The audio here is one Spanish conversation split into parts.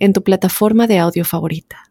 en tu plataforma de audio favorita.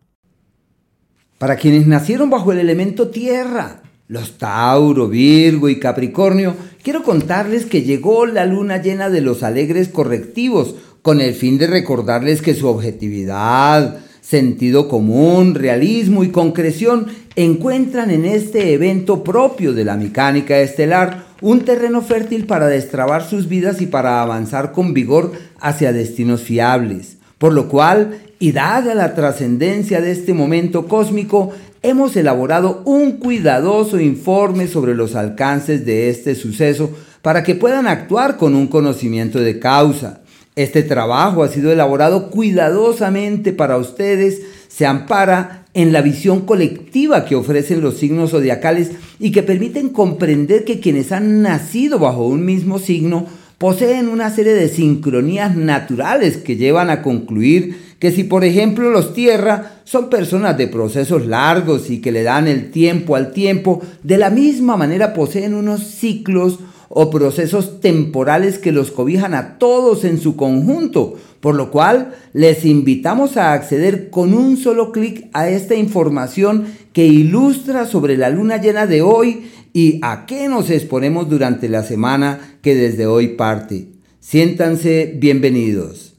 Para quienes nacieron bajo el elemento tierra, los Tauro, Virgo y Capricornio, quiero contarles que llegó la luna llena de los alegres correctivos, con el fin de recordarles que su objetividad, sentido común, realismo y concreción encuentran en este evento propio de la mecánica estelar un terreno fértil para destrabar sus vidas y para avanzar con vigor hacia destinos fiables. Por lo cual, y dada la trascendencia de este momento cósmico, hemos elaborado un cuidadoso informe sobre los alcances de este suceso para que puedan actuar con un conocimiento de causa. Este trabajo ha sido elaborado cuidadosamente para ustedes, se ampara en la visión colectiva que ofrecen los signos zodiacales y que permiten comprender que quienes han nacido bajo un mismo signo poseen una serie de sincronías naturales que llevan a concluir que si por ejemplo los tierra son personas de procesos largos y que le dan el tiempo al tiempo, de la misma manera poseen unos ciclos o procesos temporales que los cobijan a todos en su conjunto, por lo cual les invitamos a acceder con un solo clic a esta información que ilustra sobre la luna llena de hoy y a qué nos exponemos durante la semana que desde hoy parte. Siéntanse bienvenidos.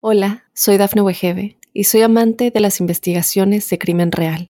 Hola, soy Dafne Wegebe y soy amante de las investigaciones de crimen real.